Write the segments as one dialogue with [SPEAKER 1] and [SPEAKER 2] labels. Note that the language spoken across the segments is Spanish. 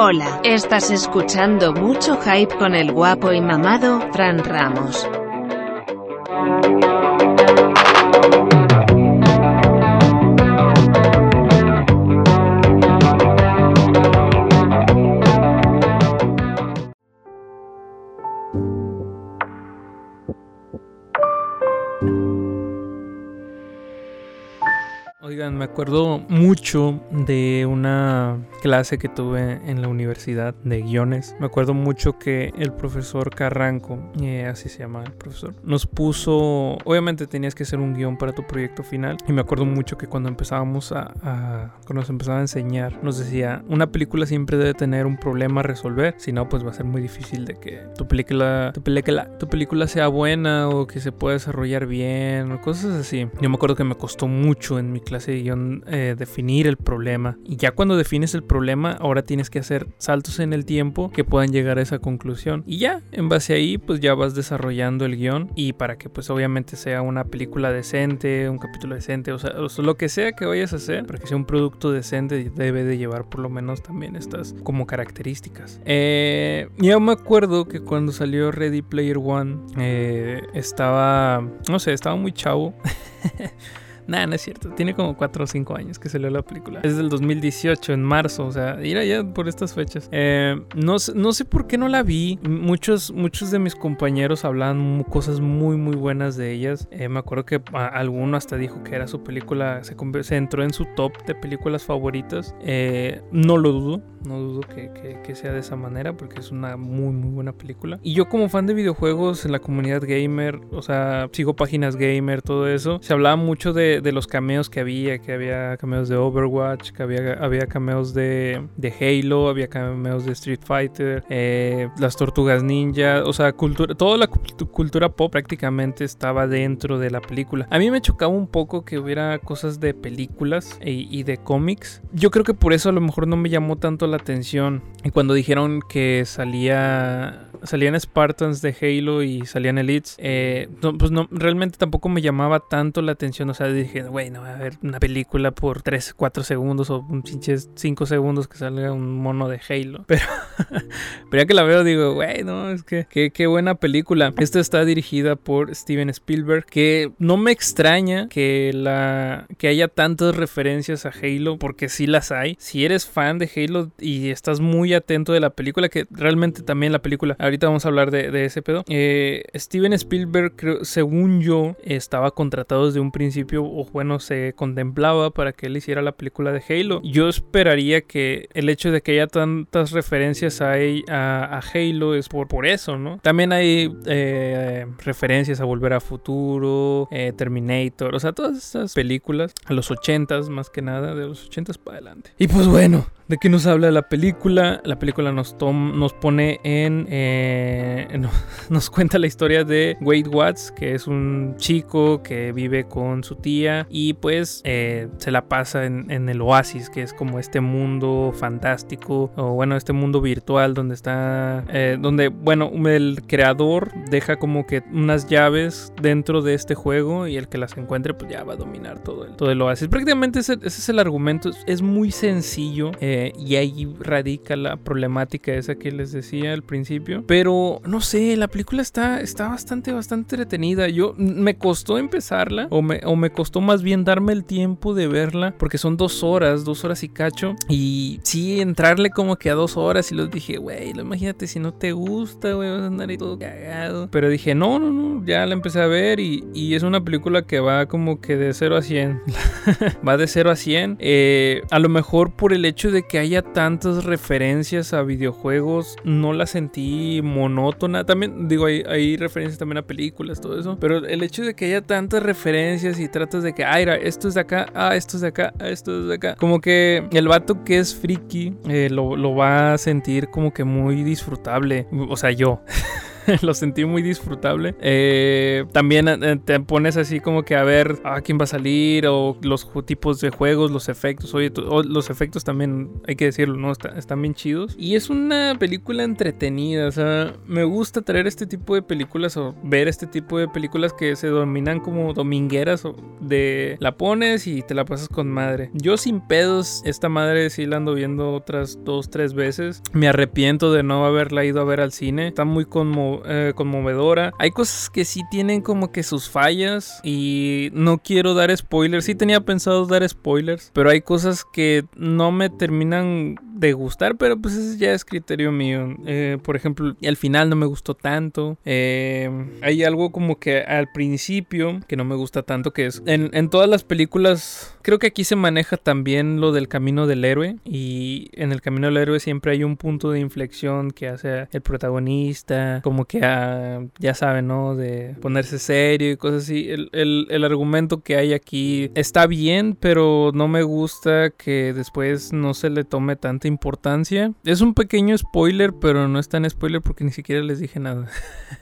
[SPEAKER 1] Hola, estás escuchando mucho hype con el guapo y mamado, Fran Ramos.
[SPEAKER 2] Acuerdo mucho de una clase que tuve en la universidad de guiones. Me acuerdo mucho que el profesor Carranco, eh, así se llama el profesor, nos puso, obviamente tenías que hacer un guion para tu proyecto final. Y me acuerdo mucho que cuando empezábamos a, cuando nos empezaba a enseñar, nos decía, una película siempre debe tener un problema a resolver, si no, pues va a ser muy difícil de que tu película, tu película, tu película sea buena o que se pueda desarrollar bien o cosas así. Yo me acuerdo que me costó mucho en mi clase de guion eh, definir el problema. Y ya cuando defines el problema, ahora tienes que hacer saltos en el tiempo que puedan llegar a esa conclusión. Y ya, en base ahí, pues ya vas desarrollando el guion y para que pues obviamente sea una película decente, un capítulo decente, o sea, lo que sea que vayas a hacer, para que sea un producto decente, debe de llevar por lo menos también estas como características. Eh, me acuerdo que cuando salió Ready Player One, eh, estaba, no sé, estaba muy chavo. Nah, no es cierto. Tiene como 4 o 5 años que salió la película. Es del 2018, en marzo. O sea, ir allá por estas fechas. Eh, no, no sé por qué no la vi. Muchos, muchos de mis compañeros hablaban cosas muy, muy buenas de ellas. Eh, me acuerdo que alguno hasta dijo que era su película. Se, se entró en su top de películas favoritas. Eh, no lo dudo. No dudo que, que, sea de esa manera porque es una muy, muy buena película. Y yo, como fan de videojuegos en la comunidad gamer, o sea, sigo páginas gamer, todo eso. Se hablaba mucho de de, los cameos que había, que había cameos de Overwatch, que había, había cameos de, de Halo, había cameos de Street Fighter, eh, las tortugas ninja, o sea, cultura, toda la cultura pop prácticamente estaba dentro de la película. A mí me chocaba un poco que hubiera cosas de películas y, de cómics. Yo creo que por eso a lo mejor no me llamó tanto la atención. Y cuando dijeron que salía salían Spartans de Halo y salían Elites, eh, pues no, realmente tampoco me llamaba tanto la atención. O sea, dije, bueno, a ver una película por 3, 4 segundos o un pinche 5 segundos que salga un mono de Halo. Pero, pero ya que la veo, digo, güey, no, es que qué buena película. Esta está dirigida por Steven Spielberg, que no me extraña que, la, que haya tantas referencias a Halo, porque sí las hay. Si eres fan de Halo y estás muy atento de la película, que realmente también la película, ahorita vamos a hablar de, ese pedo. Eh, Steven Spielberg, según yo, estaba contratado desde un principio o bueno, se contemplaba para que él hiciera la película de Halo. Yo esperaría que el hecho de que haya tantas referencias a, a, Halo es por, por eso, ¿no? También hay eh, referencias a Volver a Futuro, eh, Terminator, o sea, todas esas películas, a los 80s más que nada, de los 80s para adelante. Y pues bueno, ¿De qué nos habla la película? La película nos, nos pone en... Eh, nos cuenta la historia de Wade Watts, que es un chico que vive con su tía y pues eh, se la pasa en, el oasis, que es como este mundo fantástico, o bueno, este mundo virtual donde está... Eh, donde, bueno, el creador deja como que unas llaves dentro de este juego y el que las encuentre pues ya va a dominar todo el, todo el oasis. Prácticamente ese, es el argumento, es muy sencillo. Eh, y ahí radica la problemática esa que les decía al principio. Pero no sé, la película está, está bastante, bastante entretenida. Yo me costó empezarla o me, o me costó más bien darme el tiempo de verla porque son dos horas, dos horas y cacho. Y sí, entrarle como que a dos horas y los dije, güey, imagínate si no te gusta, güey, vas a andar ahí todo cagado. Pero dije, no, no, no, ya la empecé a ver y, y es una película que va como que de 0 a 100. va de 0 a 100. Eh, a lo mejor por el hecho de que haya tantas referencias a videojuegos, no la sentí monótona. También, digo, hay, hay referencias también a películas, todo eso. Pero el hecho de que haya tantas referencias y tratas de que, ah, esto es de acá, ah, esto es de acá, ah, esto es de acá. Como que el vato que es friki eh, lo, lo va a sentir como que muy disfrutable. O sea, yo. lo sentí muy disfrutable. Eh, también eh, te pones así como que a ver a quién va a salir o los tipos de juegos, los efectos. Oye, los efectos también, hay que decirlo, ¿no? están bien chidos. Y es una película entretenida, o sea, me gusta traer este tipo de películas o ver este tipo de películas que se dominan como domingueras o de la pones y te la pasas con madre. Yo sin pedos, esta madre sí la ando viendo otras dos, tres veces. Me arrepiento de no haberla ido a ver al cine. Está muy eh, conmovedora. Hay cosas que sí tienen como que sus fallas y no quiero dar spoilers. Sí tenía pensado dar spoilers, pero hay cosas que no me terminan de gustar, pero pues ese ya es criterio mío. Eh, por ejemplo, al final no me gustó tanto. Eh, hay algo como que al principio que no me gusta tanto, que es en, todas las películas, creo que aquí se maneja también lo del camino del héroe y en el camino del héroe siempre hay un punto de inflexión que hace el protagonista, como que ya saben, ¿no? De ponerse serio y cosas así. El, el, el argumento que hay aquí está bien, pero no me gusta que después no se le tome tanta importancia. Es un pequeño spoiler, pero no es tan spoiler porque ni siquiera les dije nada.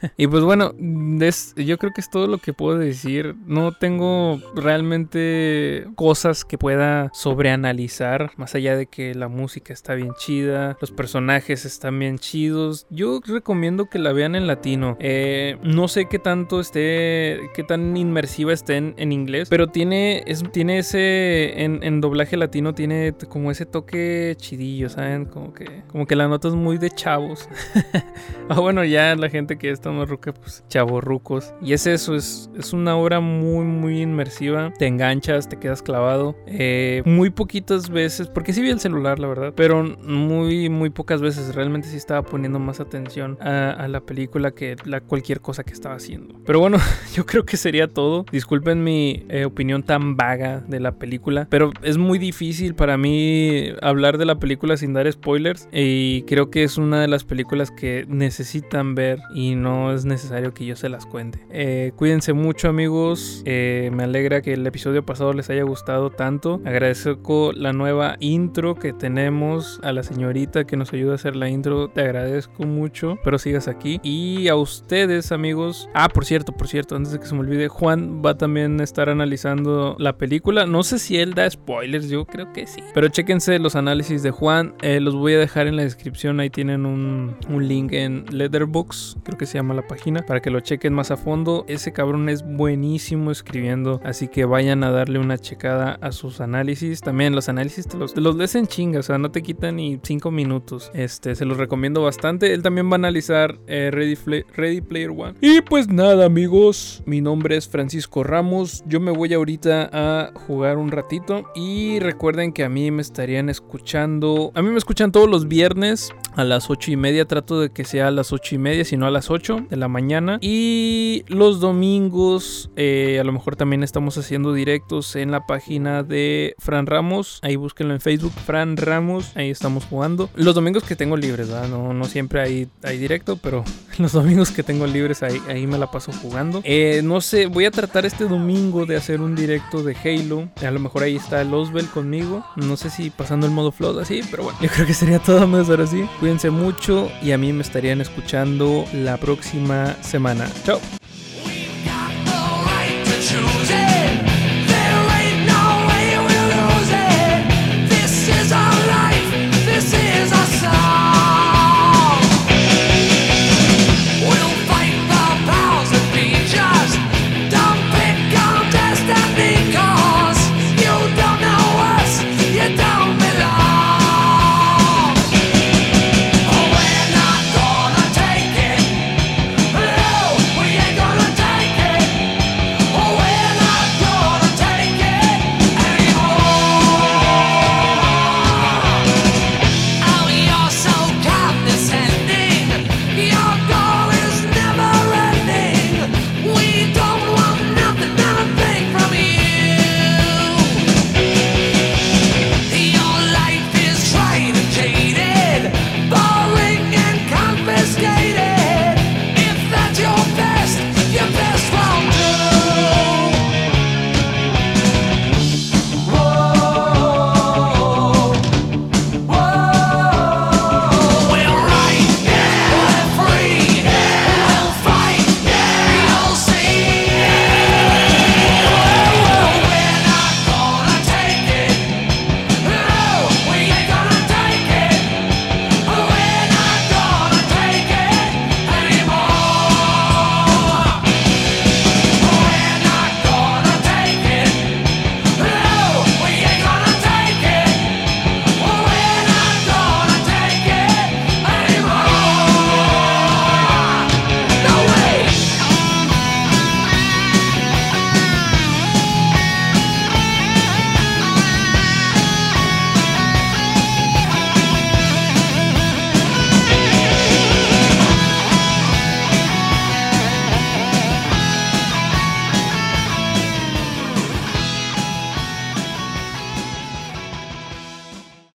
[SPEAKER 2] y pues bueno, yo creo que es todo lo que puedo decir. No tengo realmente cosas que pueda sobreanalizar, más allá de que la música está bien chida, los personajes están bien chidos. Yo recomiendo que la vean en latino. Eh, no sé qué tanto esté, qué tan inmersiva esté en, inglés, pero tiene, es, tiene ese, en, en doblaje latino tiene como ese toque chidillo ¿saben? Como que, como que la nota es muy de chavos. ah, bueno, ya la gente que está más ruca, pues rucos Y es eso, es, es una obra muy, muy inmersiva. Te enganchas, te quedas clavado. Eh, muy poquitas veces, porque sí vi el celular, la verdad, pero muy, muy pocas veces. Realmente sí estaba poniendo más atención a, la película que la, cualquier cosa que estaba haciendo. Pero bueno, yo creo que sería todo. Disculpen mi eh, opinión tan vaga de la película, pero es muy difícil para mí hablar de la película sin dar spoilers y creo que es una de las películas que necesitan ver y no es necesario que yo se las cuente. Eh, cuídense mucho amigos, eh, me alegra que el episodio pasado les haya gustado tanto. Agradezco la nueva intro que tenemos a la señorita que nos ayuda a hacer la intro, te agradezco mucho, pero sigas aquí. Y a ustedes amigos, ah por cierto, por cierto, antes de que se me olvide, Juan va también a estar analizando la película. No sé si él da spoilers, yo creo que sí, pero chéquense los análisis de Juan eh, los voy a dejar en la descripción. Ahí tienen un, link en Letterbox, creo que se llama la página, para que lo chequen más a fondo. Ese cabrón es buenísimo escribiendo, así que vayan a darle una checada a sus análisis. También los análisis te los, te los en chinga, o sea, no te quitan ni 5 minutos. Este, se los recomiendo bastante. Él también va a analizar eh, Ready, Ready Player One. Y pues nada, amigos, mi nombre es Francisco Ramos. Yo me voy ahorita a jugar un ratito. Y recuerden que a mí me estarían escuchando a mí me escuchan todos los viernes a las 8 y media. Trato de que sea a las 8 y media, si no a las 8 de la mañana. Y los domingos, eh, a lo mejor también estamos haciendo directos en la página de Fran Ramos. Ahí búsquenlo en Facebook, Fran Ramos. Ahí estamos jugando. Los domingos que tengo libres, No, no siempre hay, hay directo, pero los domingos que tengo libres ahí, ahí me la paso jugando. Eh, no sé, voy a tratar este domingo de hacer un directo de Halo. A lo mejor ahí está el Osbel conmigo. No sé si pasando el modo flood así, pero bueno, yo creo que sería todo más ahora sí. Cuídense mucho y a mí me estarían escuchando la próxima semana. Chao.